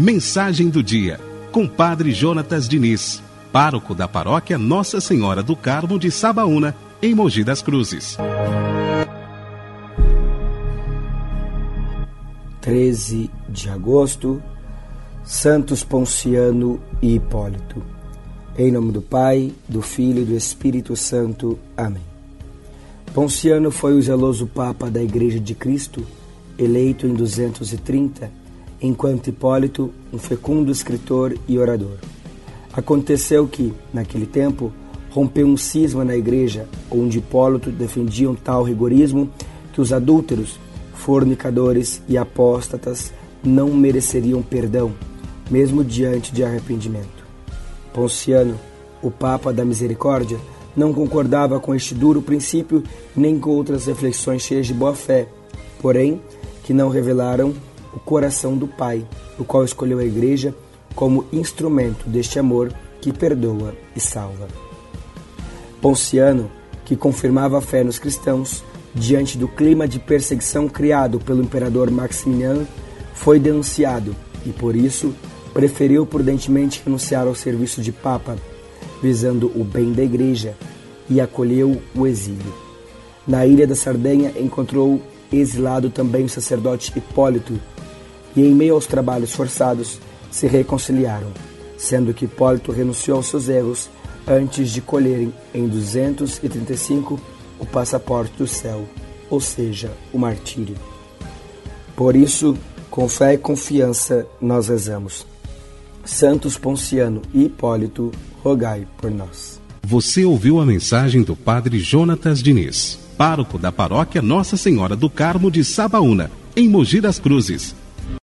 Mensagem do dia, com Padre Jonatas Diniz, pároco da paróquia Nossa Senhora do Carmo de Sabaúna, em Mogi das Cruzes. 13 de agosto, Santos Ponciano e Hipólito. Em nome do Pai, do Filho e do Espírito Santo. Amém. Ponciano foi o zeloso Papa da Igreja de Cristo, eleito em 230 enquanto Hipólito, um fecundo escritor e orador. Aconteceu que, naquele tempo, rompeu um cisma na igreja, onde Hipólito defendia um tal rigorismo que os adúlteros, fornicadores e apóstatas não mereceriam perdão, mesmo diante de arrependimento. Ponciano, o Papa da Misericórdia, não concordava com este duro princípio nem com outras reflexões cheias de boa fé, porém, que não revelaram o coração do Pai, o qual escolheu a Igreja como instrumento deste amor que perdoa e salva. Ponciano, que confirmava a fé nos cristãos, diante do clima de perseguição criado pelo imperador Maximiano, foi denunciado e, por isso, preferiu prudentemente renunciar ao serviço de Papa, visando o bem da Igreja, e acolheu o exílio. Na ilha da Sardenha encontrou exilado também o sacerdote Hipólito, e em meio aos trabalhos forçados se reconciliaram, sendo que Hipólito renunciou aos seus erros antes de colherem em 235 o passaporte do céu, ou seja, o martírio. Por isso, com fé e confiança, nós rezamos. Santos Ponciano e Hipólito, rogai por nós. Você ouviu a mensagem do Padre Jonatas Diniz, pároco da paróquia Nossa Senhora do Carmo de Sabaúna, em Mogi das Cruzes